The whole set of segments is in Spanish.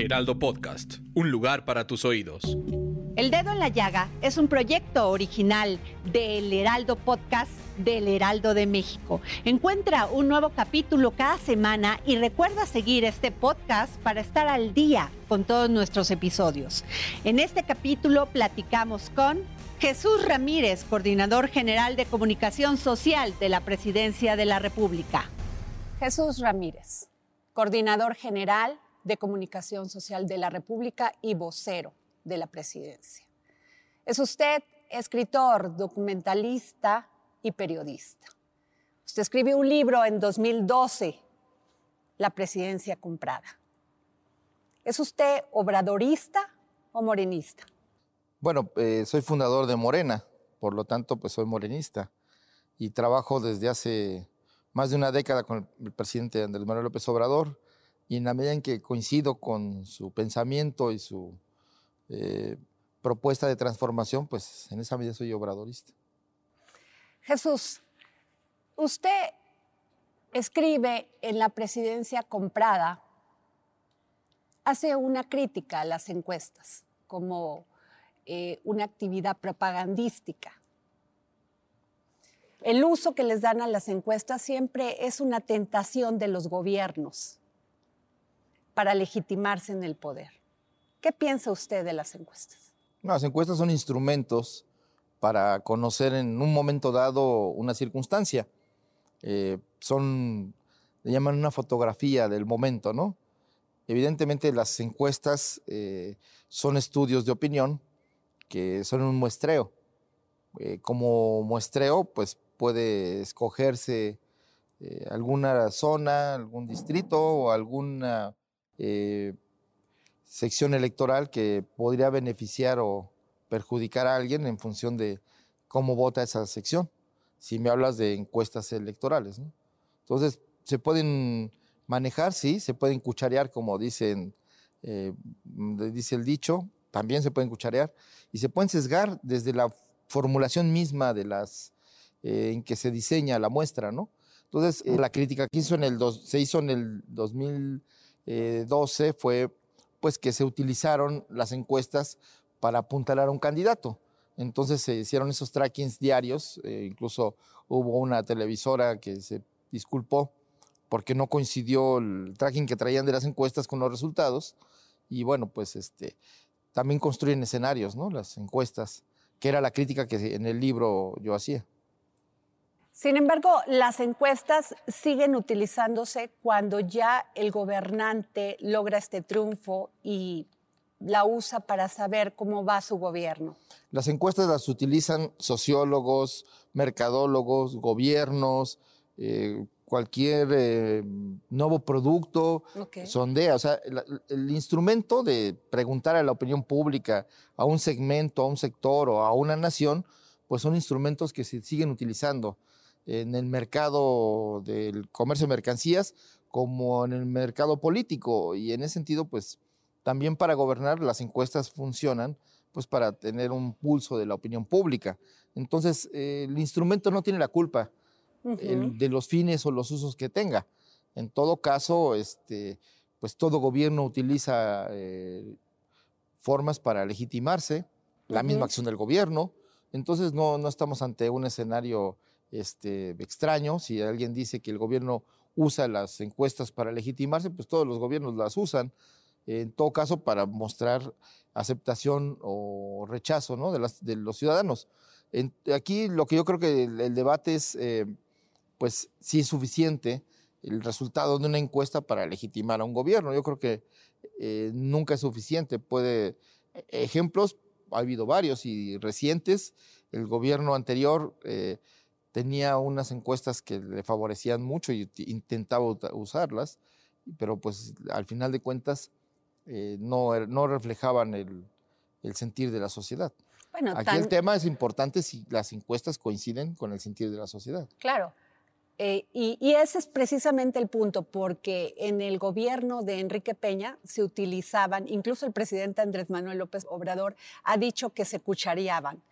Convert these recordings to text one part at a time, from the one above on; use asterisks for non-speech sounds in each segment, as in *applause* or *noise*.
Heraldo Podcast, un lugar para tus oídos. El Dedo en la Llaga es un proyecto original del Heraldo Podcast del Heraldo de México. Encuentra un nuevo capítulo cada semana y recuerda seguir este podcast para estar al día con todos nuestros episodios. En este capítulo platicamos con Jesús Ramírez, coordinador general de comunicación social de la Presidencia de la República. Jesús Ramírez, coordinador general de comunicación social de la República y vocero de la Presidencia. Es usted escritor, documentalista y periodista. Usted escribió un libro en 2012, La Presidencia Comprada. ¿Es usted obradorista o morenista? Bueno, eh, soy fundador de Morena, por lo tanto, pues soy morenista y trabajo desde hace más de una década con el presidente Andrés Manuel López Obrador y en la medida en que coincido con su pensamiento y su eh, propuesta de transformación, pues en esa medida soy obradorista. Jesús, usted escribe en la presidencia comprada, hace una crítica a las encuestas como eh, una actividad propagandística. El uso que les dan a las encuestas siempre es una tentación de los gobiernos para legitimarse en el poder. ¿Qué piensa usted de las encuestas? No, las encuestas son instrumentos para conocer en un momento dado una circunstancia. Eh, son, le llaman una fotografía del momento, ¿no? Evidentemente las encuestas eh, son estudios de opinión que son un muestreo. Eh, como muestreo, pues puede escogerse eh, alguna zona, algún distrito o alguna eh, sección electoral que podría beneficiar o perjudicar a alguien en función de cómo vota esa sección, si me hablas de encuestas electorales. Entonces, se pueden manejar, sí, se pueden cucharear, como dicen, dice el dicho, también se pueden cucharear y se pueden sesgar desde la formulación misma de las eh, en que se diseña la muestra, ¿no? Entonces, eh, la crítica que hizo en el se hizo en el 2012 fue pues que se utilizaron las encuestas para apuntalar a un candidato. Entonces se hicieron esos trackings diarios, eh, incluso hubo una televisora que se disculpó porque no coincidió el tracking que traían de las encuestas con los resultados. Y bueno, pues este, también construyen escenarios, ¿no? Las encuestas, que era la crítica que en el libro yo hacía. Sin embargo, las encuestas siguen utilizándose cuando ya el gobernante logra este triunfo y la usa para saber cómo va su gobierno. Las encuestas las utilizan sociólogos, mercadólogos, gobiernos, eh, cualquier eh, nuevo producto, sondea. O sea, el, instrumento de preguntar a la opinión pública, a un segmento, a un sector o a una nación, pues son instrumentos que se siguen utilizando en el mercado del comercio de mercancías como en el mercado político. Y en ese sentido, pues también para gobernar las encuestas funcionan pues para tener un pulso de la opinión pública. Entonces, eh, el instrumento no tiene la culpa de los fines o los usos que tenga. En todo caso, este, pues todo gobierno utiliza eh, formas para legitimarse, la misma acción del gobierno. Entonces no, no estamos ante un escenario este, extraño. Si alguien dice que el gobierno usa las encuestas para legitimarse, pues todos los gobiernos las usan. En todo caso, para mostrar aceptación o rechazo ¿no? de, las, de los ciudadanos. aquí lo que yo creo que el, debate es eh, pues sí es suficiente el resultado de una encuesta para legitimar a un gobierno. Yo creo que eh, nunca es suficiente. Puede, e, ejemplos, ha habido varios y recientes. El gobierno anterior eh, tenía unas encuestas que le favorecían mucho y intentaba usarlas, pero pues al final de cuentas eh, no, er, no reflejaban el, el sentir de la sociedad. Bueno, Aquí el tema es importante si las encuestas coinciden con el sentir de la sociedad. Claro. Eh, y, ese es precisamente el punto, porque en el gobierno de Enrique Peña se utilizaban, incluso el presidente Andrés Manuel López Obrador ha dicho que se cuchareaban.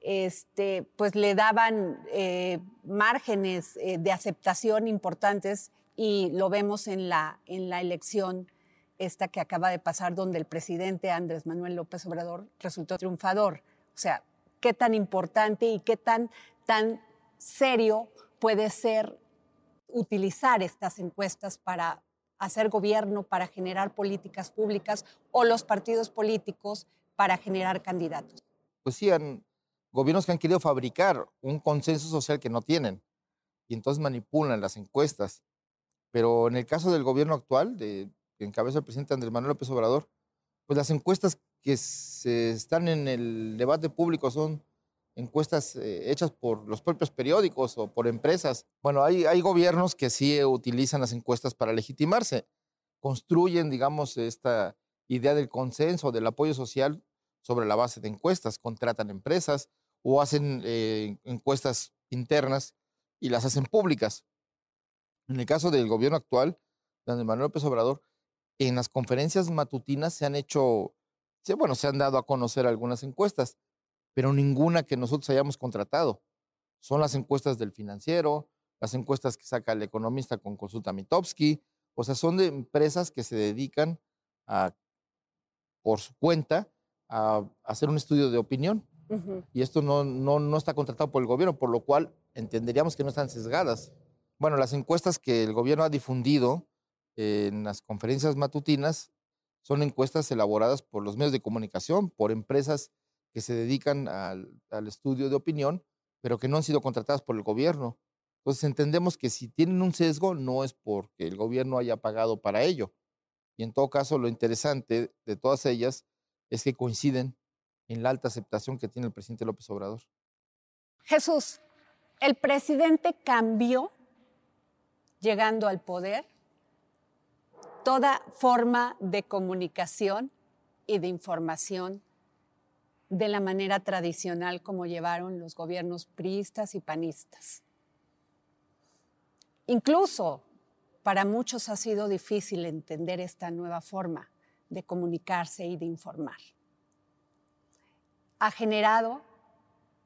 Este, pues le daban eh, márgenes eh, de aceptación importantes y lo vemos en la, en la elección esta que acaba de pasar, donde el presidente Andrés Manuel López Obrador resultó triunfador. O sea, qué tan importante y qué tan, tan serio puede ser utilizar estas encuestas para hacer gobierno, para generar políticas públicas o los partidos políticos para generar candidatos. Pues sí, han, gobiernos que han querido fabricar un consenso social que no tienen y entonces manipulan las encuestas. Pero en el caso del gobierno actual, de, que encabeza el presidente Andrés Manuel López Obrador, pues las encuestas que se están en el debate público son encuestas eh, hechas por los propios periódicos o por empresas. Bueno, hay, hay gobiernos que sí utilizan las encuestas para legitimarse, construyen, digamos, esta idea del consenso, del apoyo social sobre la base de encuestas, contratan empresas o hacen eh, encuestas internas y las hacen públicas. En el caso del gobierno actual, de Manuel López Obrador, en las conferencias matutinas se han hecho, bueno, se han dado a conocer algunas encuestas, pero ninguna que nosotros hayamos contratado. Son las encuestas del financiero, las encuestas que saca el economista con consulta Mitowski, o sea, son de empresas que se dedican por su cuenta, a hacer un estudio de opinión. Y esto no, no, no está contratado por el gobierno, por lo cual entenderíamos que no están sesgadas. Bueno, las encuestas que el gobierno ha difundido en las conferencias matutinas son encuestas elaboradas por los medios de comunicación, por empresas que se dedican al, estudio de opinión, pero que no han sido contratadas por el gobierno. Entonces entendemos que si tienen un sesgo no es porque el gobierno haya pagado para ello. Y en todo caso, lo interesante de todas ellas es que coinciden en la alta aceptación que tiene el presidente López Obrador. Jesús, el presidente cambió, llegando al poder, toda forma de comunicación y de información de la manera tradicional como llevaron los gobiernos priistas y panistas. Incluso para muchos ha sido difícil entender esta nueva forma de comunicarse y de informar. Ha generado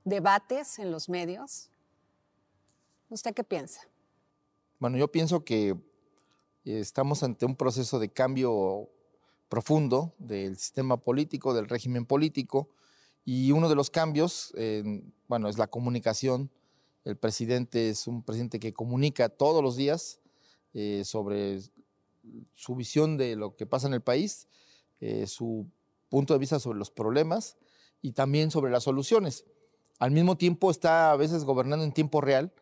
debates en los medios. ¿Usted qué piensa? Bueno, yo pienso que estamos ante un proceso de cambio profundo del sistema político, del régimen político, y uno de los cambios, bueno, es la comunicación. El presidente es un presidente que comunica todos los días eh, sobre su visión de lo que pasa en el país, eh, su punto de vista sobre los problemas y también sobre las soluciones. Al mismo tiempo está a veces gobernando en tiempo real,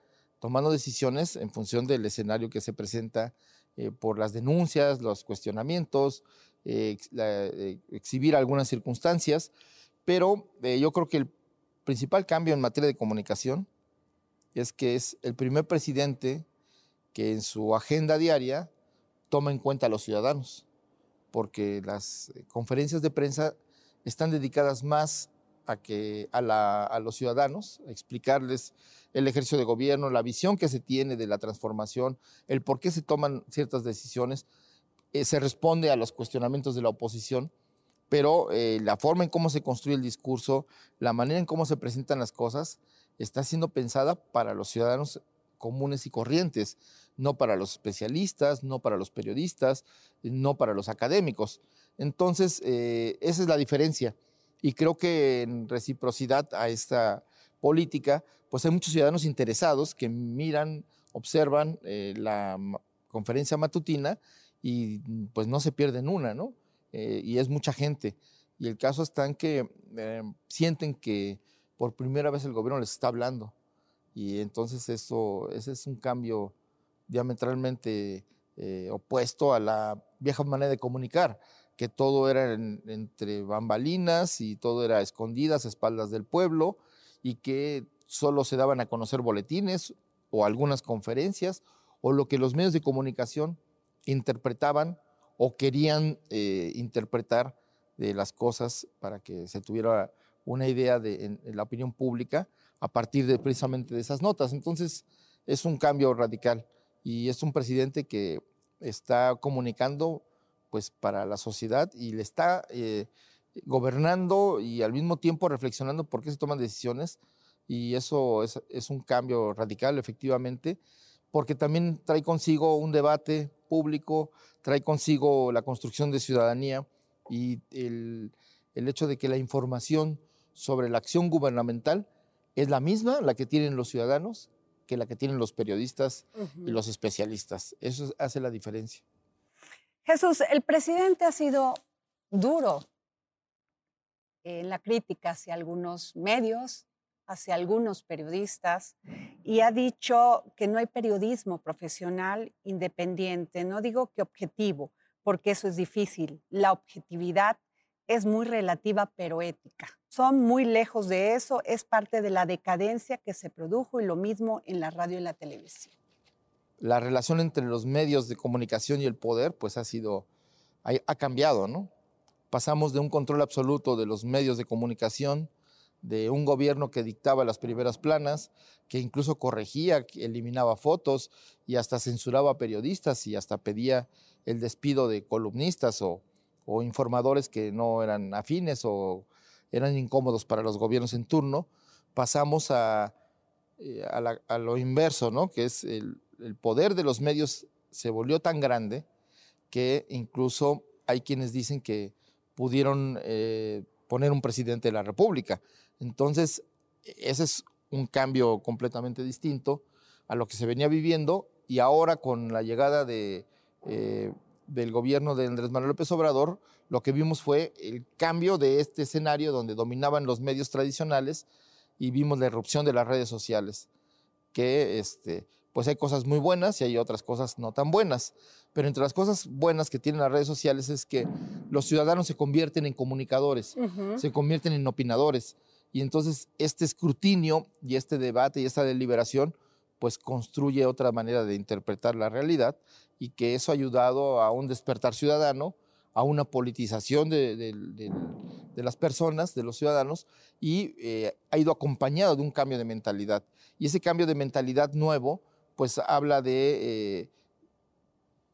tomando decisiones en función del escenario que se presenta eh, por las denuncias, los cuestionamientos, exhibir algunas circunstancias pero eh, yo creo que el principal cambio en materia de comunicación es que es el primer presidente que en su agenda diaria toma en cuenta a los ciudadanos, porque las eh, conferencias de prensa están dedicadas más a, que, a, los ciudadanos, explicarles el ejercicio de gobierno, la visión que se tiene de la transformación, el por qué se toman ciertas decisiones, eh, se responde a los cuestionamientos de la oposición pero eh, la forma en cómo se construye el discurso, la manera en cómo se presentan las cosas, está siendo pensada para los ciudadanos comunes y corrientes, no para los especialistas, no para los periodistas, no para los académicos. Entonces, eh, esa es la diferencia. Y creo que en reciprocidad a esta política, pues hay muchos ciudadanos interesados que miran, observan eh, la conferencia matutina y pues no se pierden una, ¿no? Eh, y es mucha gente. Y el caso está en que eh, sienten que por primera vez el gobierno les está hablando. Y entonces eso, ese es un cambio diametralmente eh, opuesto a la vieja manera de comunicar, que todo era entre bambalinas y todo era escondidas, espaldas del pueblo, y que solo se daban a conocer boletines o algunas conferencias o lo que los medios de comunicación interpretaban o querían eh, interpretar de las cosas para que se tuviera una idea de en, la opinión pública a partir de precisamente de esas notas. Entonces es un cambio radical y es un presidente que está comunicando pues para la sociedad y le está eh, gobernando y al mismo tiempo reflexionando por qué se toman decisiones y eso es, es un cambio radical efectivamente porque también trae consigo un debate público, trae consigo la construcción de ciudadanía y el, hecho de que la información sobre la acción gubernamental es la misma, la que tienen los ciudadanos, que la que tienen los periodistas y los especialistas. Eso hace la diferencia. Jesús, el presidente ha sido duro en la crítica hacia algunos medios, hacia algunos periodistas y ha dicho que no hay periodismo profesional independiente, no digo que objetivo, porque eso es difícil. La objetividad es muy relativa pero ética. Son muy lejos de eso, es parte de la decadencia que se produjo y lo mismo en la radio y la televisión. La relación entre los medios de comunicación y el poder pues ha sido, ha, cambiado, ¿no? Pasamos de un control absoluto de los medios de comunicación de un gobierno que dictaba las primeras planas, que incluso corregía, eliminaba fotos y hasta censuraba periodistas y hasta pedía el despido de columnistas o, informadores que no eran afines o eran incómodos para los gobiernos en turno, pasamos a, eh, a, lo inverso, ¿no? que es el, poder de los medios se volvió tan grande que incluso hay quienes dicen que pudieron eh, poner un presidente de la República. Entonces, ese es un cambio completamente distinto a lo que se venía viviendo y ahora con la llegada de, eh, del gobierno de Andrés Manuel López Obrador, lo que vimos fue el cambio de este escenario donde dominaban los medios tradicionales y vimos la erupción de las redes sociales, que este, pues hay cosas muy buenas y hay otras cosas no tan buenas. Pero entre las cosas buenas que tienen las redes sociales es que los ciudadanos se convierten en comunicadores, se convierten en opinadores y entonces este escrutinio y este debate y esta deliberación pues construye otra manera de interpretar la realidad y que eso ha ayudado a un despertar ciudadano, a una politización de, las personas, de los ciudadanos, y eh, ha ido acompañado de un cambio de mentalidad. Y ese cambio de mentalidad nuevo, pues habla de, eh,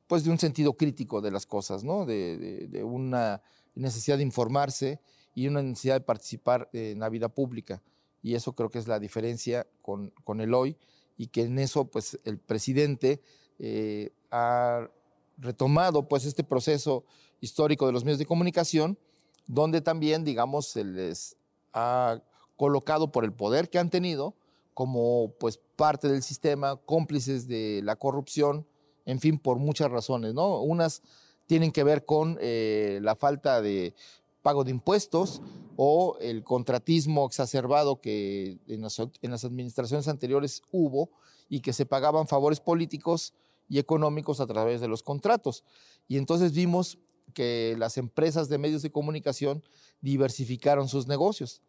pues de un sentido crítico de las cosas, ¿no? de una necesidad de informarse, y una necesidad de participar en la vida pública. Y eso creo que es la diferencia con, el hoy y que en eso pues el presidente eh, ha retomado pues este proceso histórico de los medios de comunicación, donde también, digamos, se les ha colocado por el poder que han tenido como pues parte del sistema, cómplices de la corrupción, en fin, por muchas razones, ¿no? Unas tienen que ver con eh, la falta de pago de impuestos o el contratismo exacerbado que en las, administraciones anteriores hubo y que se pagaban favores políticos y económicos a través de los contratos. Y entonces vimos que las empresas de medios de comunicación diversificaron sus negocios,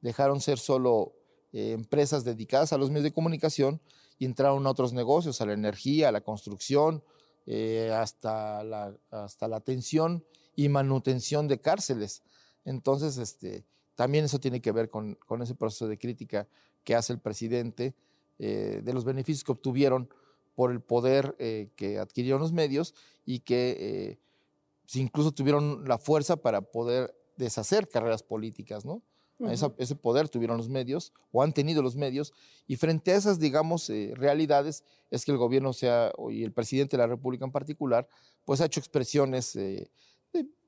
dejaron ser solo eh, empresas dedicadas a los medios de comunicación y entraron a otros negocios, a la energía, a la construcción, eh, hasta, la, hasta la atención y manutención de cárceles. Entonces, este, también eso tiene que ver con, ese proceso de crítica que hace el presidente eh, de los beneficios que obtuvieron por el poder que adquirieron los medios y que incluso tuvieron la fuerza para poder deshacer carreras políticas, ¿no? Ese poder tuvieron los medios o han tenido los medios y frente a esas, digamos, realidades es que el gobierno sea, y el presidente de la República en particular, pues ha hecho expresiones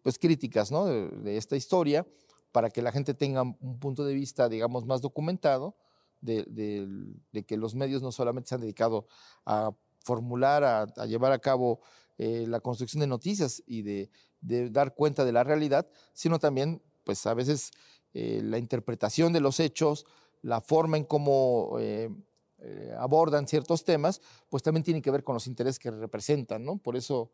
pues, críticas ¿no? de, esta historia para que la gente tenga un punto de vista, digamos, más documentado de, que los medios no solamente se han dedicado a formular, a, llevar a cabo eh, la construcción de noticias y de, dar cuenta de la realidad, sino también, pues a veces, eh, la interpretación de los hechos, la forma en cómo eh, abordan ciertos temas, pues también tiene que ver con los intereses que representan, ¿no? Por eso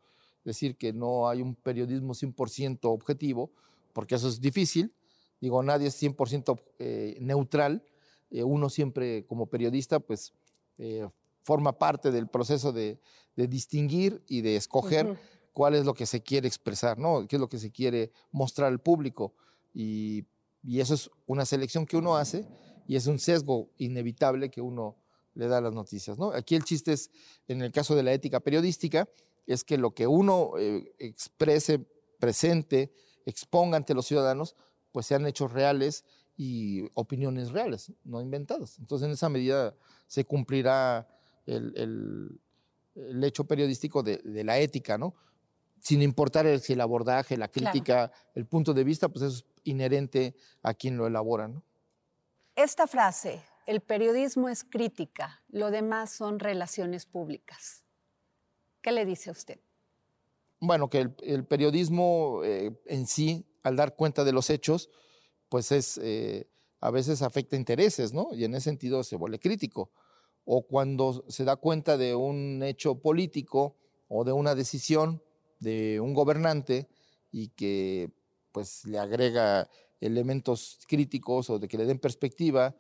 decir que no hay un periodismo 100% objetivo, porque eso es difícil. Digo, nadie es 100% eh, neutral, eh, uno siempre como periodista, pues eh, forma parte del proceso de, distinguir y de escoger cuál es lo que se quiere expresar, ¿no? qué es lo que se quiere mostrar al público. Y, y eso es una selección que uno hace y es un sesgo inevitable que uno le da a las noticias. ¿no? Aquí el chiste es, en el caso de la ética periodística, es que lo que uno eh, exprese, presente, exponga ante los ciudadanos, pues sean hechos reales y opiniones reales, no inventadas. Entonces, en esa medida se cumplirá el, hecho periodístico de, la ética, ¿no? Sin importar el, el abordaje, la crítica, el punto de vista, pues eso es inherente a quien lo elabora, ¿no? Esta frase, el periodismo es crítica, lo demás son relaciones públicas. ¿Qué le dice a usted? Bueno, que el, periodismo eh, en sí, al dar cuenta de los hechos, pues es, eh, a veces afecta intereses, ¿no? Y en ese sentido se vuelve crítico. O cuando se da cuenta de un hecho político o de una decisión de un gobernante y que pues le agrega elementos críticos o de que le den perspectiva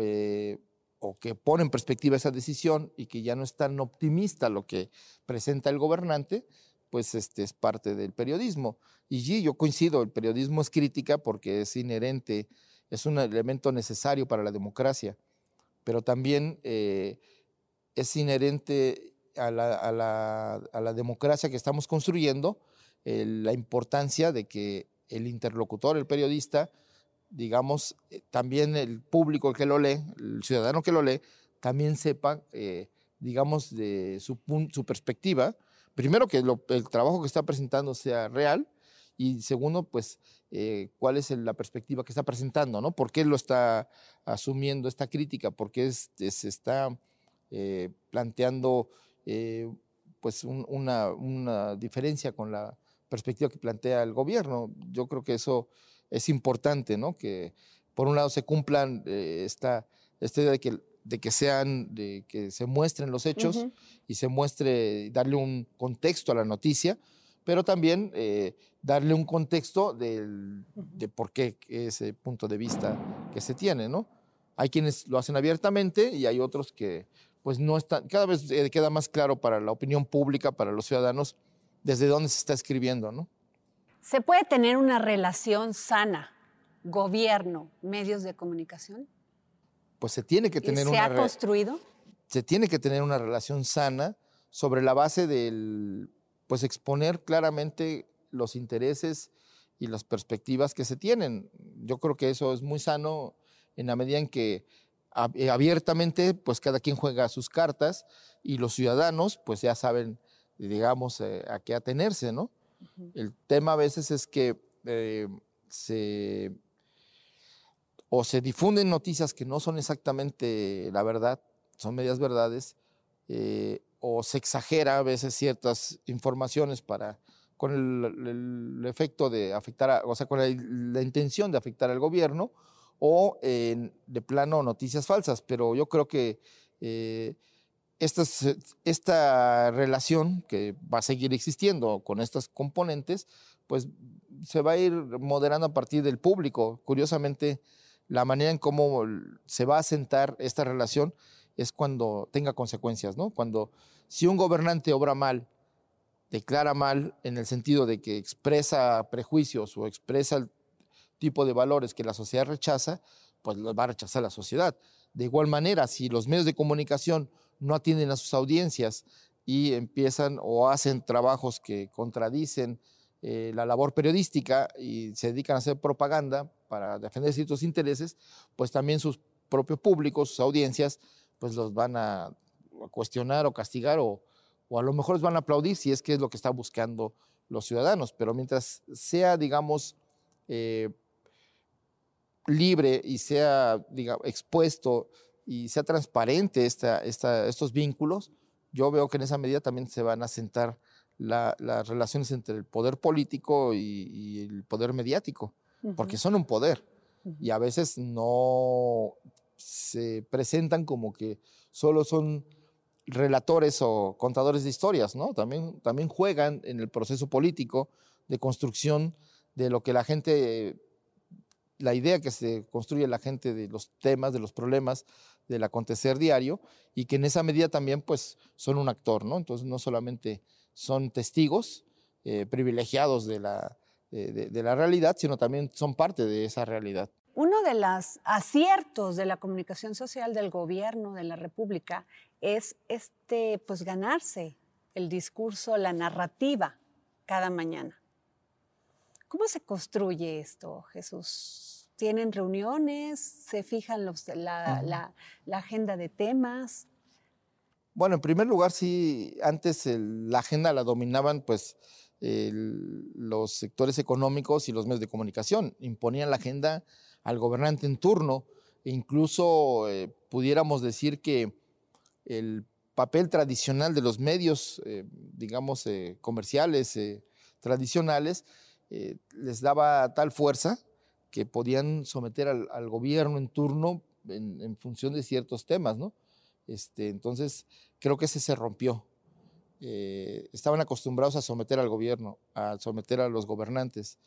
eh, o que pone en perspectiva esa decisión y que ya no es tan optimista lo que presenta el gobernante, pues este es parte del periodismo. Y sí, yo coincido, el periodismo es crítica porque es inherente, es un elemento necesario para la democracia, pero también eh, es inherente a la, democracia que estamos construyendo la importancia de que el interlocutor, el periodista, digamos, eh, también el público que lo lee, el ciudadano que lo lee, también sepa, eh, digamos, de su, perspectiva. Primero, que el trabajo que está presentando sea real y segundo, pues, eh, cuál es la perspectiva que está presentando, ¿no? ¿Por qué lo está asumiendo esta crítica? ¿Por qué se está planteando, pues, una diferencia con la perspectiva que plantea el gobierno. Yo creo que eso es importante, ¿no? Que por un lado se cumplan eh, esta, idea de que, de que sean, de que se muestren los hechos y se muestre, darle un contexto a la noticia, pero también eh, darle un contexto del, de por qué ese punto de vista que se tiene, ¿no? Hay quienes lo hacen abiertamente y hay otros que pues no están, cada vez eh, queda más claro para la opinión pública, para los ciudadanos, desde dónde se está escribiendo, ¿no? ¿Se puede tener una relación sana, gobierno, medios de comunicación? Pues se tiene que tener ¿Se una... ¿Se ha construido? Se tiene que tener una relación sana sobre la base del, pues exponer claramente los intereses y las perspectivas que se tienen. Yo creo que eso es muy sano en la medida en que eh, abiertamente, pues cada quien juega sus cartas y los ciudadanos, pues ya saben digamos, eh, a qué atenerse, ¿no? El tema a veces es que eh, se o se difunden noticias que no son exactamente la verdad, son medias verdades, eh, o se exagera a veces ciertas informaciones para con el, efecto de afectar, o sea, con la, intención de afectar al gobierno, o de plano noticias falsas. Pero yo creo que esta, relación que va a seguir existiendo con estos componentes, pues se va a ir moderando a partir del público. Curiosamente, la manera en cómo se va a sentar esta relación es cuando tenga consecuencias, ¿no? Cuando si un gobernante obra mal, declara mal en el sentido de que expresa prejuicios o expresa el tipo de valores que la sociedad rechaza, pues los va a rechazar la sociedad. De igual manera, si los medios de comunicación no atienden a sus audiencias y empiezan o hacen trabajos que contradicen eh, la labor periodística y se dedican a hacer propaganda para defender ciertos intereses, pues también sus propios públicos, sus audiencias, pues los van a, cuestionar o castigar o, o, a lo mejor les van a aplaudir si es que es lo que están buscando los ciudadanos. Pero mientras sea, digamos, eh, libre y sea expuesto y sea transparente esta, estos vínculos, yo veo que en esa medida también se van a sentar las relaciones entre el poder político y, el poder mediático, porque son un poder. Y a veces no se presentan como que solo son relatores o contadores de historias, ¿no? También, también juegan en el proceso político de construcción de lo que la gente la idea que se construye la gente de los temas, de los problemas del acontecer diario y que en esa medida también pues son un actor, ¿no? Entonces no solamente son testigos eh, privilegiados de la, eh, de la realidad, sino también son parte de esa realidad. Uno de los aciertos de la comunicación social del gobierno de la República es este, pues ganarse el discurso, la narrativa cada mañana. ¿Cómo se construye esto, Jesús? ¿Tienen reuniones? ¿Se fijan los, la, agenda de temas? Bueno, en primer lugar, sí, antes la agenda la dominaban pues los sectores económicos y los medios de comunicación. Imponían la agenda al gobernante en turno. E incluso eh, pudiéramos decir que el papel tradicional de los medios, eh, digamos, eh, comerciales, tradicionales, les daba tal fuerza que podían someter al, gobierno en turno en, función de ciertos temas, ¿no? Este, entonces, creo que ese se rompió. estaban acostumbrados a someter al gobierno, a someter a los gobernantes,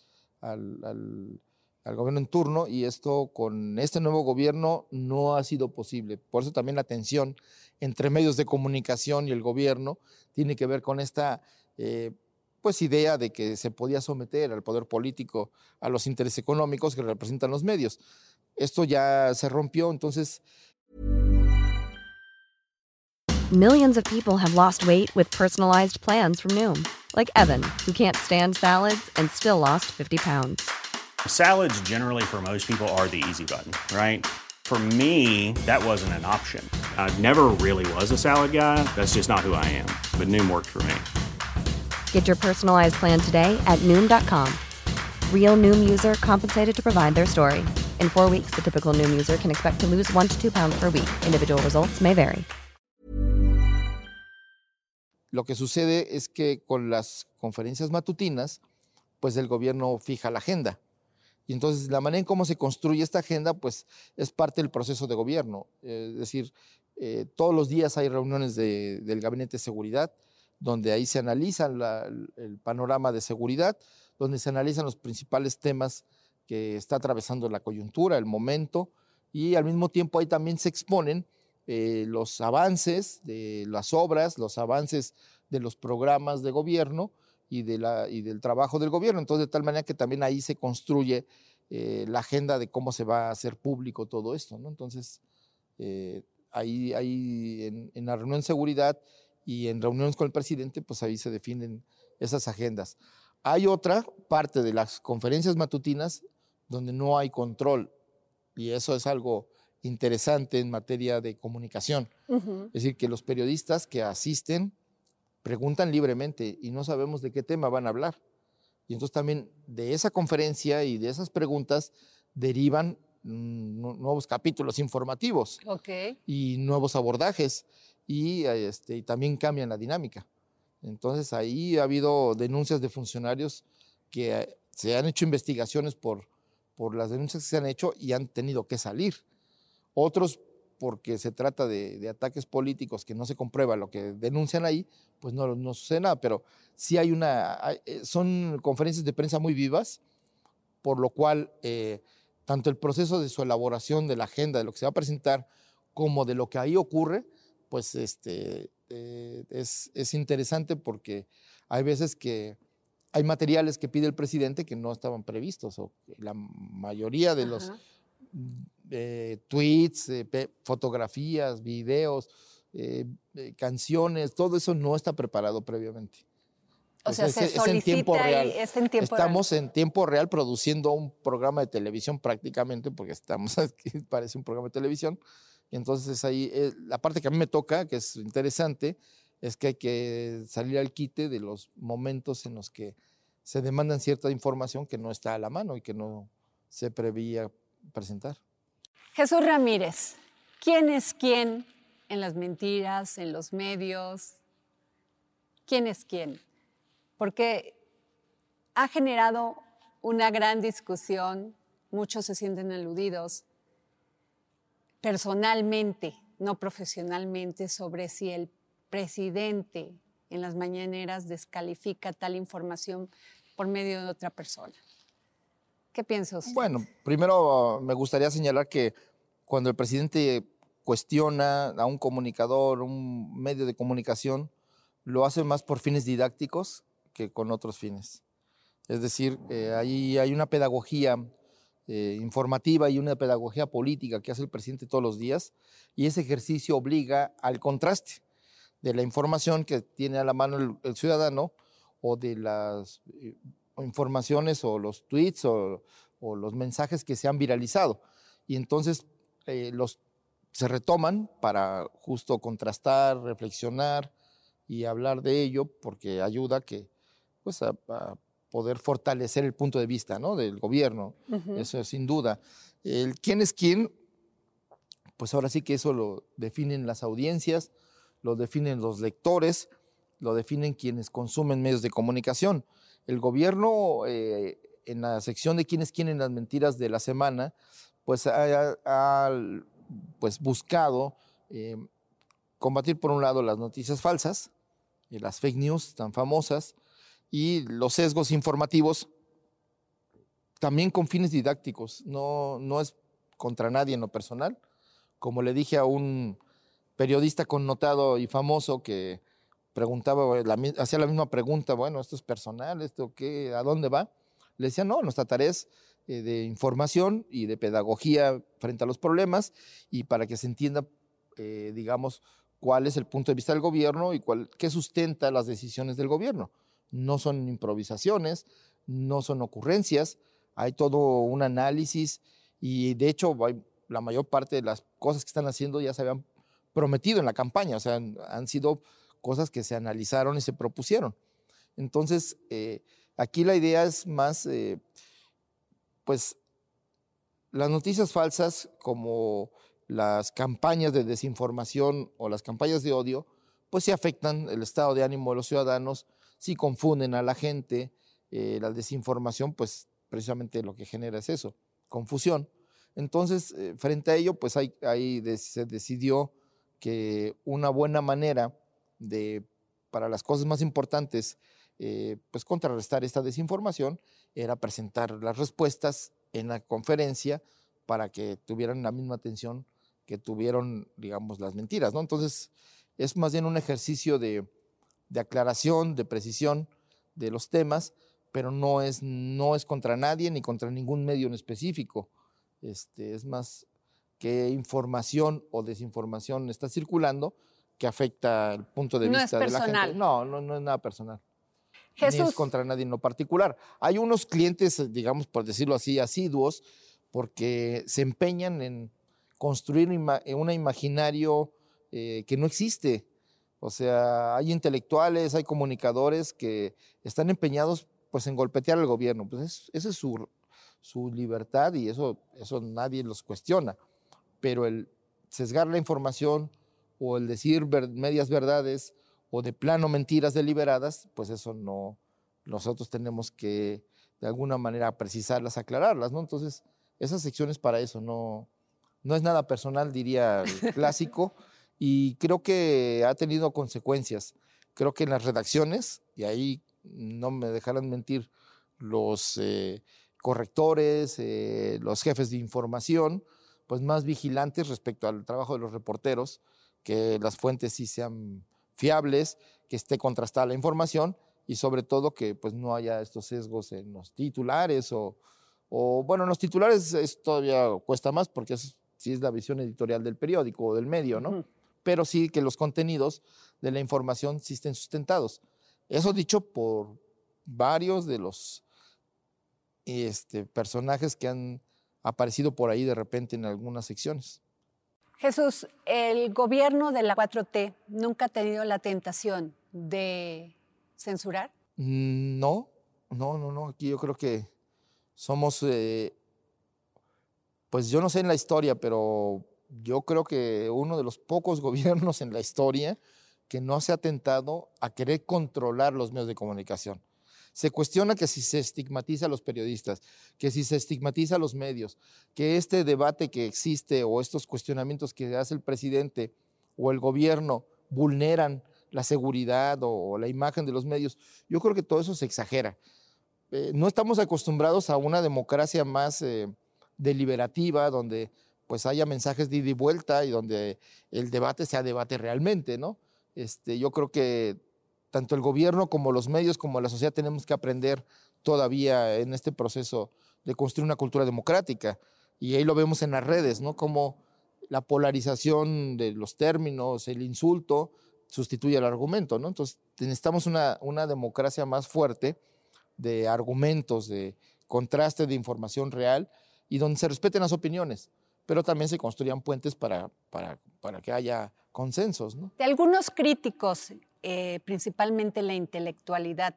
al al gobierno en turno y esto con este nuevo gobierno no ha sido posible. Por eso también la tensión entre medios de comunicación y el gobierno tiene que ver con esta eh, pues idea de que se podía someter al poder político a los intereses económicos que representan los medios. Esto ya se rompió, entonces Millions of people have lost weight with personalized plans from Noom, like Evan, who can't stand salads and still lost 50 pounds. Salads, generally, for most people, are the easy button, right? For me, that wasn't an option. I never really was a salad guy. That's just not who I am. But Noom worked for me. Get your personalized plan today at Noom.com. Real Noom user compensated to provide their story. In four weeks, the typical Noom user can expect to lose one to two pounds per week. Individual results may vary. Lo que sucede es que con las conferencias matutinas, pues el gobierno fija la agenda. Y entonces la manera en cómo se construye esta agenda, pues es parte del proceso de gobierno. es decir, eh, todos los días hay reuniones del Gabinete de Seguridad, donde ahí se analiza el panorama de seguridad, donde se analizan los principales temas que está atravesando la coyuntura, el momento, y al mismo tiempo ahí también se exponen eh, los avances de las obras, los avances de los programas de gobierno, y, del trabajo del gobierno. Entonces, de tal manera que también ahí se construye eh, la agenda de cómo se va a hacer público todo esto. Entonces, eh, ahí, ahí en, en, la reunión de seguridad y en reuniones con el presidente, pues ahí se definen esas agendas. Hay otra parte de las conferencias matutinas donde no hay control y eso es algo interesante en materia de comunicación. Es decir, que los periodistas que asisten preguntan libremente y no sabemos de qué tema van a hablar. Y entonces también de esa conferencia y de esas preguntas derivan nuevos capítulos informativos y nuevos abordajes y, este, y también cambian la dinámica. Entonces ahí ha habido denuncias de funcionarios que eh, se han hecho investigaciones por, por las denuncias que se han hecho y han tenido que salir. Otros porque se trata de, ataques políticos que no se comprueba lo que denuncian ahí, pues no, no sucede nada, pero sí hay una, eh, son conferencias de prensa muy vivas, por lo cual eh, tanto el proceso de su elaboración de la agenda, de lo que se va a presentar, como de lo que ahí ocurre, pues este, eh, es, es, interesante porque hay veces que hay materiales que pide el presidente que no estaban previstos, o la mayoría de los eh, tweets, eh, fotografías, videos, canciones, todo eso no está preparado previamente. O sea, se es, en tiempo real. estamos en tiempo real produciendo un programa de televisión prácticamente, porque estamos *laughs* aquí, parece un programa de televisión. Y entonces ahí, la parte que a mí me toca, que es interesante, es que hay que salir al quite de los momentos en los que se demandan cierta información que no está a la mano y que no se prevía presentar. Jesús Ramírez, ¿quién es quién en las mentiras, en los medios? ¿Quién es quién? Porque ha generado una gran discusión, muchos se sienten aludidos personalmente, no profesionalmente, sobre si el presidente en las mañaneras descalifica tal información por medio de otra persona. ¿Qué piensa usted? Bueno, primero me gustaría señalar que cuando el presidente cuestiona a un comunicador, un medio de comunicación, lo hace más por fines didácticos que con otros fines. Es decir, eh, ahí hay una pedagogía eh, informativa y una pedagogía política que hace el presidente todos los días y ese ejercicio obliga al contraste de la información que tiene a la mano el, ciudadano o de las eh, informaciones o los tweets o, los mensajes que se han viralizado. Y entonces los se retoman para justo contrastar, reflexionar y hablar de ello porque ayuda que, pues, a, poder fortalecer el punto de vista ¿no? del gobierno. Eso sin duda. El quién es quién, pues ahora sí que eso lo definen las audiencias, lo definen los lectores, lo definen quienes consumen medios de comunicación. El gobierno, eh, en la sección de quiénes quieren las mentiras de la semana, pues ha, pues, buscado eh, combatir por un lado las noticias falsas, y las fake news tan famosas, y los sesgos informativos, también con fines didácticos, no, no es contra nadie en lo personal. Como le dije a un periodista connotado y famoso que preguntaba, hacía la misma pregunta, bueno, esto es personal, esto qué, ¿a dónde va? Le decía, no, nuestra tarea es eh, de información y de pedagogía frente a los problemas y para que se entienda, eh, digamos, cuál es el punto de vista del gobierno y cuál, qué sustenta las decisiones del gobierno. No son improvisaciones, no son ocurrencias, hay todo un análisis y de hecho la mayor parte de las cosas que están haciendo ya se habían prometido en la campaña, o sea, han, sido cosas que se analizaron y se propusieron. Entonces, eh, Aquí la idea es más, eh, pues, las noticias falsas como las campañas de desinformación o las campañas de odio, pues sí afectan el estado de ánimo de los ciudadanos, sí confunden a la gente. Eh, la desinformación, pues precisamente lo que genera es eso, confusión. Entonces, eh, frente a ello, pues hay, se decidió que una buena manera de, para las cosas más importantes, eh, pues contrarrestar esta desinformación era presentar las respuestas en la conferencia para que tuvieran la misma atención que tuvieron, digamos, las mentiras, ¿no? Entonces, es más bien un ejercicio de, aclaración, de precisión de los temas, pero no es, no es contra nadie ni contra ningún medio en específico. Este, es más que información o desinformación está circulando que afecta el punto de vista de la gente. No, no, no es nada personal. Jesús. Ni es contra nadie en lo particular. Hay unos clientes, digamos, por decirlo así, asiduos, porque se empeñan en construir un imaginario eh, que no existe. O sea, hay intelectuales, hay comunicadores que están empeñados pues en golpetear al gobierno. Pues esa es su, su libertad y eso, eso nadie los cuestiona. Pero el sesgar la información o el decir medias verdades o de plano mentiras deliberadas, pues eso no, nosotros tenemos que de alguna manera precisarlas, aclararlas, ¿no? Entonces, esa sección es para eso, no, no es nada personal, diría el *laughs* clásico, y creo que ha tenido consecuencias. Creo que en las redacciones, y ahí no me dejarán mentir los eh, correctores, eh, los jefes de información, pues más vigilantes respecto al trabajo de los reporteros, que las fuentes sí sean fiables, que esté contrastada la información y sobre todo que pues no haya estos sesgos en los titulares o, bueno, en los titulares es, todavía cuesta más porque es, sí es la visión editorial del periódico o del medio, ¿no? Pero sí que los contenidos de la información sí estén sustentados. Eso dicho por varios de los este, personajes que han aparecido por ahí de repente en algunas secciones. Jesús, el gobierno de la 4T nunca ha tenido la tentación de censurar. Mm, no, no, no, no. Aquí yo creo que somos, eh, pues yo no sé en la historia, pero yo creo que uno de los pocos *laughs* gobiernos en la historia que no se ha tentado a querer controlar los medios de comunicación. Se cuestiona que si se estigmatiza a los periodistas, que si se estigmatiza a los medios, que este debate que existe o estos cuestionamientos que hace el presidente o el gobierno vulneran la seguridad o la imagen de los medios. Yo creo que todo eso se exagera. eh, no estamos acostumbrados a una democracia más eh, deliberativa, donde pues haya mensajes de ida y vuelta y donde el debate sea debate realmente, ¿no? Este, yo creo que tanto el gobierno como los medios como la sociedad tenemos que aprender todavía en este proceso de construir una cultura democrática. Y ahí lo vemos en las redes, ¿no? Como la polarización de los términos, el insulto, sustituye al argumento, ¿no? Entonces necesitamos una, una democracia más fuerte de argumentos, de contraste de información real y donde se respeten las opiniones, pero también se construyan puentes para, para, para que haya consensos. ¿no? De algunos críticos, eh, principalmente la intelectualidad,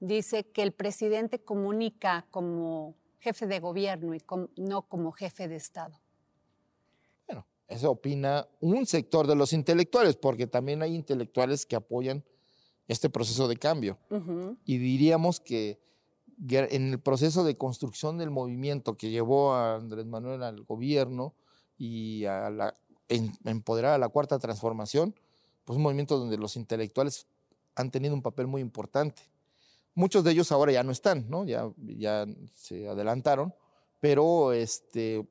dice que el presidente comunica como jefe de gobierno y no como jefe de Estado. Bueno, eso opina un sector de los intelectuales, porque también hay intelectuales que apoyan este proceso de cambio. Y diríamos que en el proceso de construcción del movimiento que llevó a Andrés Manuel al gobierno y a la, empoderar a la cuarta transformación, pues un movimiento donde los intelectuales han tenido un papel muy importante. Muchos de ellos ahora ya no están, ¿no? Ya, ya se adelantaron, pero este,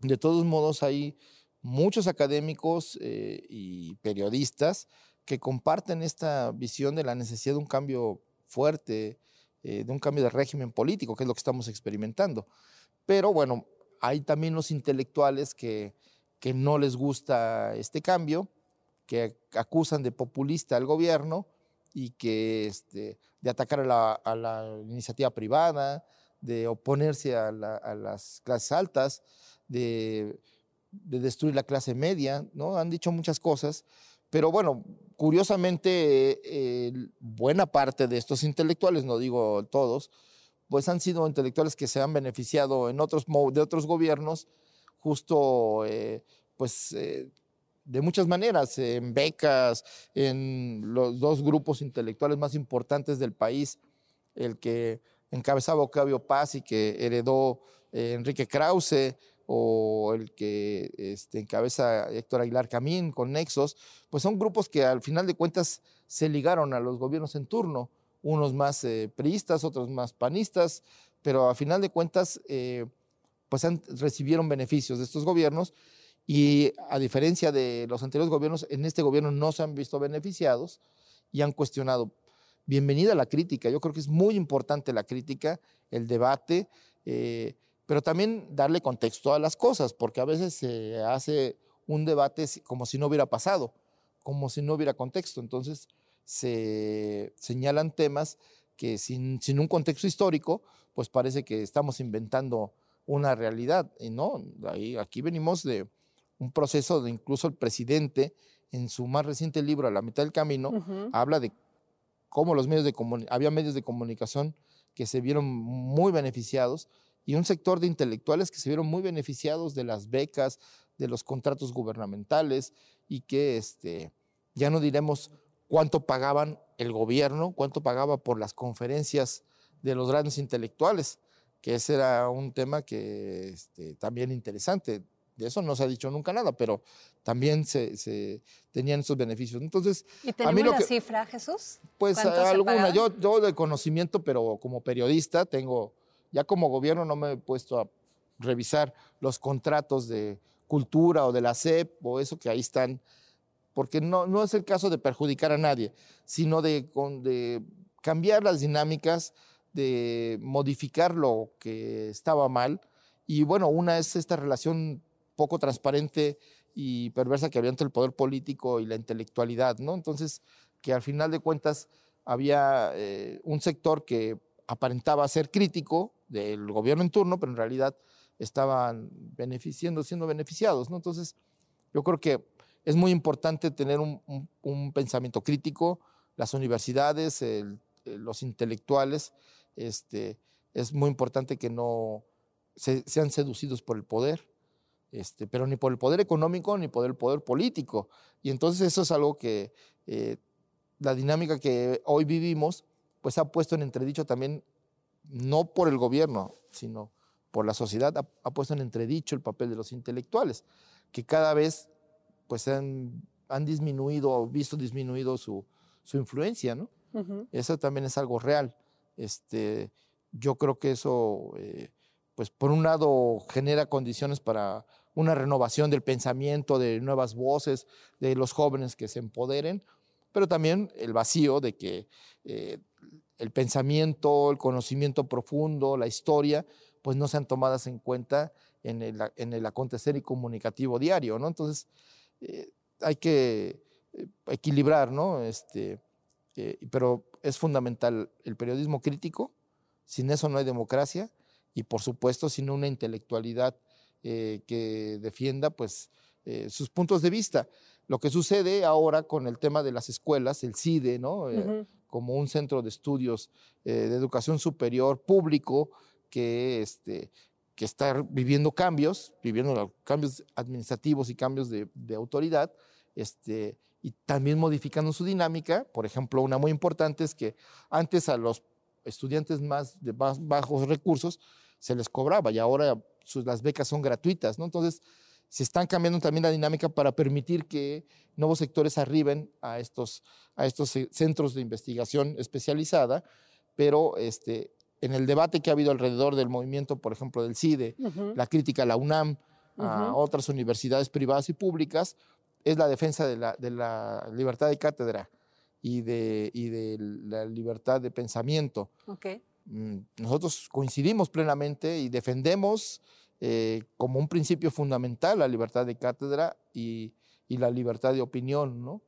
de todos modos hay muchos académicos eh, y periodistas que comparten esta visión de la necesidad de un cambio fuerte, eh, de un cambio de régimen político, que es lo que estamos experimentando. Pero bueno, hay también los intelectuales que, que no les gusta este cambio, que acusan de populista al gobierno y que este, de atacar a la, iniciativa privada, de oponerse a, las clases altas, de, de, destruir la clase media, ¿no? Han dicho muchas cosas pero bueno, curiosamente, eh, buena parte de estos intelectuales, no digo todos, pues han sido intelectuales que se han beneficiado en otros, de otros gobiernos, justo eh, pues eh, de muchas maneras, en becas, en los dos grupos intelectuales más importantes del país, el que encabezaba Octavio Paz y que heredó Enrique Krause, o el que este, encabeza Héctor Aguilar Camín con Nexos, pues son grupos que al final de cuentas se ligaron a los gobiernos en turno, unos más eh, priistas, otros más panistas, pero al final de cuentas eh, pues recibieron beneficios de estos gobiernos y a diferencia de los anteriores gobiernos, en este gobierno no se han visto beneficiados y han cuestionado. Bienvenida la crítica, yo creo que es muy importante la crítica, el debate. Eh, pero también darle contexto a las cosas, porque a veces se hace un debate como si no hubiera pasado, como si no hubiera contexto. Entonces se señalan temas que sin, sin un contexto histórico, pues parece que estamos inventando una realidad. Y no, ahí, aquí venimos de un proceso de incluso el presidente, en su más reciente libro, A la mitad del camino, habla de cómo los medios de había medios de comunicación que se vieron muy beneficiados y un sector de intelectuales que se vieron muy beneficiados de las becas, de los contratos gubernamentales y que este, ya no diremos cuánto pagaban el gobierno, cuánto pagaba por las conferencias de los grandes intelectuales, que ese era un tema que este, también interesante. De eso no se ha dicho nunca nada, pero también se, tenían esos beneficios. Entonces, ¿Y tenemos la cifra, Jesús? Pues alguna, yo, yo de conocimiento, pero como periodista tengo ya como gobierno no me he puesto a revisar los contratos de cultura o de la CEP o eso que ahí están, porque no, no es el caso de perjudicar a nadie, sino de, de cambiar las dinámicas, de modificar lo que estaba mal. Y bueno, una es esta relación poco transparente y perversa que había entre el poder político y la intelectualidad, ¿no? Entonces, que al final de cuentas había eh, un sector que aparentaba ser crítico del gobierno en turno, pero en realidad estaban beneficiando, siendo beneficiados. ¿no? Entonces, yo creo que es muy importante tener un, pensamiento crítico, las universidades, los intelectuales, este, es muy importante que no sean seducidos por el poder, este, pero ni por el poder económico ni por el poder político. Y entonces eso es algo que eh, la dinámica que hoy vivimos, pues ha puesto en entredicho también no por el gobierno, sino por la sociedad, ha, puesto en entredicho el papel de los intelectuales, que cada vez pues han, han disminuido o visto disminuido su, su influencia, ¿no? Eso también es algo real. Este, yo creo que eso, eh, pues por un lado, genera condiciones para una renovación del pensamiento, de nuevas voces, de los jóvenes que se empoderen, pero también el vacío de que eh, el pensamiento, el conocimiento profundo, la historia, pues no sean tomadas en cuenta en el, acontecer y comunicativo diario, ¿no? Entonces, eh, hay que equilibrar, ¿no? Este, pero es fundamental el periodismo crítico, sin eso no hay democracia y por supuesto sin una intelectualidad eh, que defienda pues eh, sus puntos de vista. Lo que sucede ahora con el tema de las escuelas, el CIDE, ¿no? Eh, como un centro de estudios de educación superior público que, este, que está viviendo cambios, viviendo cambios administrativos y cambios de, de autoridad, este, y también modificando su dinámica. Por ejemplo, una muy importante es que antes a los estudiantes más de bajos recursos se les cobraba y ahora las becas son gratuitas, ¿no? Entonces, se están cambiando también la dinámica para permitir que nuevos sectores arriben a estos, a estos centros de investigación especializada, pero este, en el debate que ha habido alrededor del movimiento, por ejemplo, del CIDE, la crítica a la UNAM, a otras universidades privadas y públicas, es la defensa de la, de la libertad de cátedra y de, y de la libertad de pensamiento. Okay. Mm, nosotros coincidimos plenamente y defendemos eh, como un principio fundamental la libertad de cátedra y, la libertad de opinión. ¿no?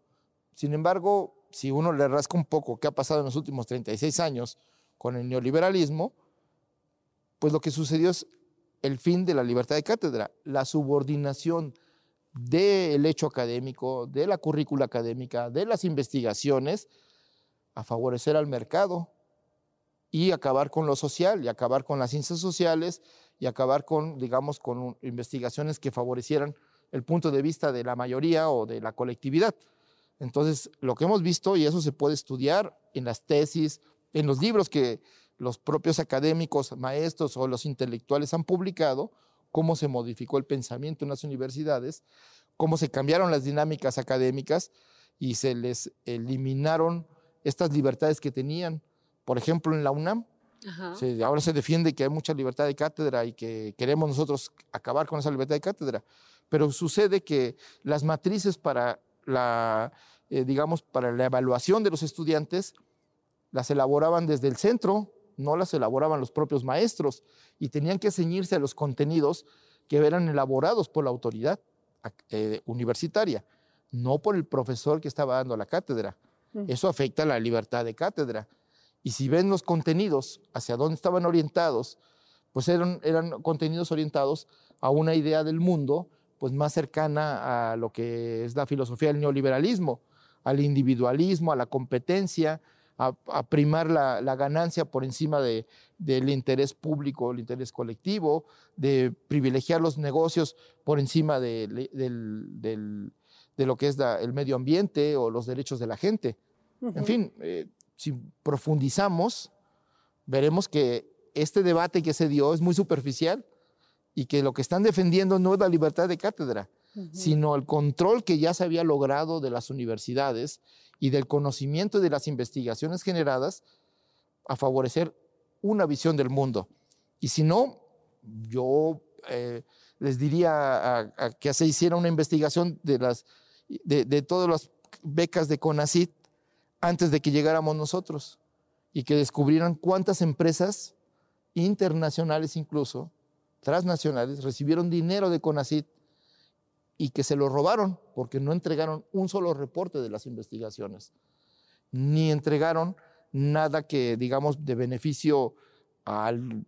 Sin embargo, si uno le rasca un poco qué ha pasado en los últimos 36 años con el neoliberalismo, pues lo que sucedió es el fin de la libertad de cátedra, la subordinación del hecho académico, de la currícula académica, de las investigaciones, a favorecer al mercado y acabar con lo social y acabar con las ciencias sociales y acabar con, digamos, con investigaciones que favorecieran el punto de vista de la mayoría o de la colectividad. Entonces, lo que hemos visto, y eso se puede estudiar en las tesis, en los libros que los propios académicos, maestros o los intelectuales han publicado, cómo se modificó el pensamiento en las universidades, cómo se cambiaron las dinámicas académicas y se les eliminaron estas libertades que tenían. Por ejemplo, en la UNAM, ahora se defiende que hay mucha libertad de cátedra y que queremos nosotros acabar con esa libertad de cátedra, pero sucede que las matrices para la, eh, digamos, para la evaluación de los estudiantes las elaboraban desde el centro, no las elaboraban los propios maestros y tenían que ceñirse a los contenidos que eran elaborados por la autoridad eh, universitaria, no por el profesor que estaba dando la cátedra. Eso afecta la libertad de cátedra. Y si ven los contenidos hacia dónde estaban orientados, pues eran, eran contenidos orientados a una idea del mundo pues más cercana a lo que es la filosofía del neoliberalismo, al individualismo, a la competencia, a, primar la, ganancia por encima de, del interés público, el interés colectivo, de privilegiar los negocios por encima de, de lo que es el medio ambiente o los derechos de la gente. En fin, eh, si profundizamos, veremos que este debate que se dio es muy superficial y que lo que están defendiendo no es la libertad de cátedra, sino el control que ya se había logrado de las universidades y del conocimiento de las investigaciones generadas a favorecer una visión del mundo. Y si no, yo eh, les diría que se hiciera una investigación de, las, de, de todas las becas de CONACIT antes de que llegáramos nosotros y que descubrieran cuántas empresas internacionales incluso, transnacionales, recibieron dinero de CONACIT y que se lo robaron porque no entregaron un solo reporte de las investigaciones, ni entregaron nada que, digamos, de beneficio al,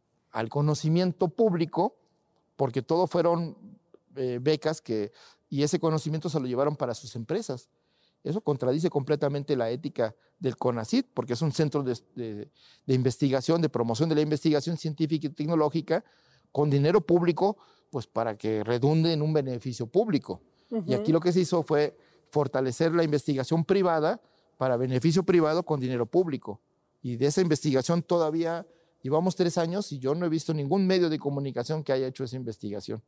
conocimiento público, porque todo fueron eh, becas que, y ese conocimiento se lo llevaron para sus empresas. Eso contradice completamente la ética del CONACIT, porque es un centro de, de investigación, de promoción de la investigación científica y tecnológica con dinero público pues para que redunde en un beneficio público. Y aquí lo que se hizo fue fortalecer la investigación privada para beneficio privado con dinero público. Y de esa investigación todavía llevamos tres años y yo no he visto ningún medio de comunicación que haya hecho esa investigación.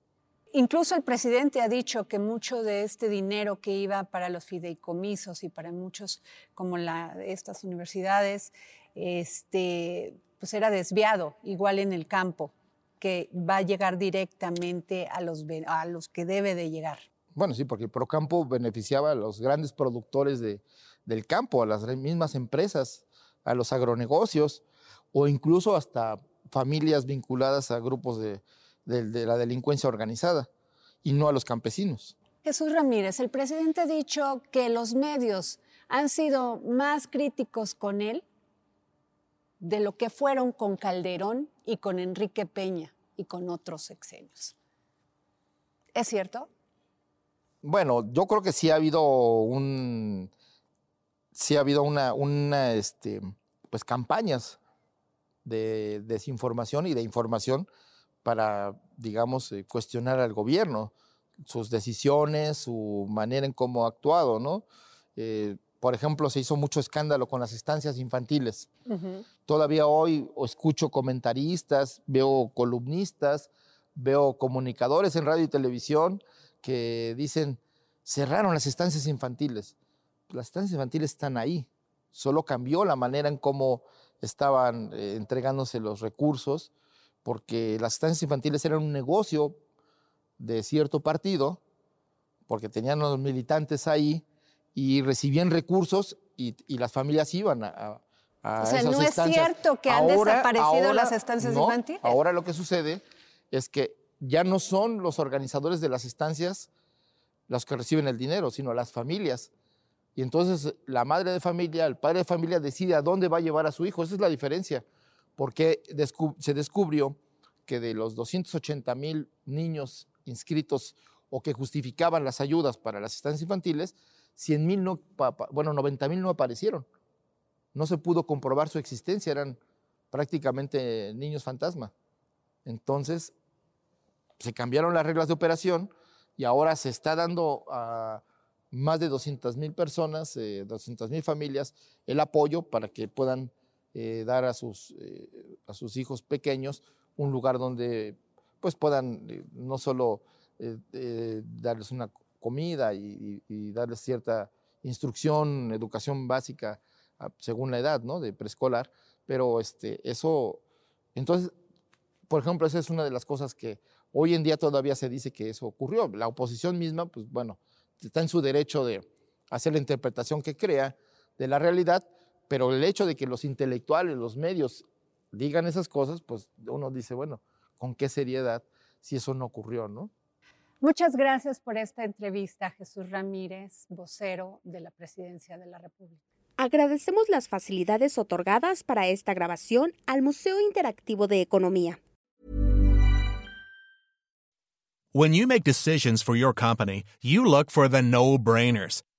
Incluso el presidente ha dicho que mucho de este dinero que iba para los fideicomisos y para muchos como estas universidades, este, pues era desviado, igual en el campo, que va a llegar directamente a los, a los que debe de llegar. Bueno, sí, porque el Procampo beneficiaba a los grandes productores de, del campo, a las mismas empresas, a los agronegocios o incluso hasta familias vinculadas a grupos de, de la delincuencia organizada y no a los campesinos. Jesús Ramírez, el presidente ha dicho que los medios han sido más críticos con él de lo que fueron con Calderón y con Enrique Peña y con otros sexenios. ¿Es cierto? Bueno, yo creo que sí ha habido un sí ha habido una, una este, pues campañas de desinformación y de información para, digamos, eh, cuestionar al gobierno, sus decisiones, su manera en cómo ha actuado, ¿no? Eh, por ejemplo, se hizo mucho escándalo con las estancias infantiles. Todavía hoy escucho comentaristas, veo columnistas, veo comunicadores en radio y televisión que dicen, cerraron las estancias infantiles. Las estancias infantiles están ahí, solo cambió la manera en cómo estaban eh, entregándose los recursos, porque las estancias infantiles eran un negocio de cierto partido, porque tenían los militantes ahí y recibían recursos y, las familias iban a, a, o sea, no es cierto que han desaparecido las estancias infantiles. Ahora lo que sucede es que ya no son los organizadores de las estancias los que reciben el dinero, sino las familias. Y entonces la madre de familia, el padre de familia decide a dónde va a llevar a su hijo. Esa es la diferencia. Porque se descubrió que de los 280 mil niños inscritos o que justificaban las ayudas para las estancias infantiles, 100 mil no, bueno, 90 mil no aparecieron. No se pudo comprobar su existencia, eran prácticamente niños fantasma. Entonces, se cambiaron las reglas de operación y ahora se está dando a más de 200 mil personas, 200 eh, mil familias, el apoyo para que puedan eh, dar a sus, eh, a sus hijos pequeños un lugar donde pues puedan no solo darles una comida y, darles cierta instrucción, educación básica ah, según la edad, ¿no? De preescolar, pero este, eso, entonces, por ejemplo, esa es una de las cosas que hoy en día todavía se dice que eso ocurrió. La oposición misma, pues bueno, está en su derecho de hacer la interpretación que crea de la realidad, pero el hecho de que los intelectuales, los medios digan esas cosas, pues uno dice, bueno, ¿con qué seriedad si eso no ocurrió, no? Muchas gracias por esta entrevista, Jesús Ramírez, vocero de la Presidencia de la República. Agradecemos las facilidades otorgadas para esta grabación al Museo Interactivo de Economía. When you make decisions for your company, you look for the no-brainers.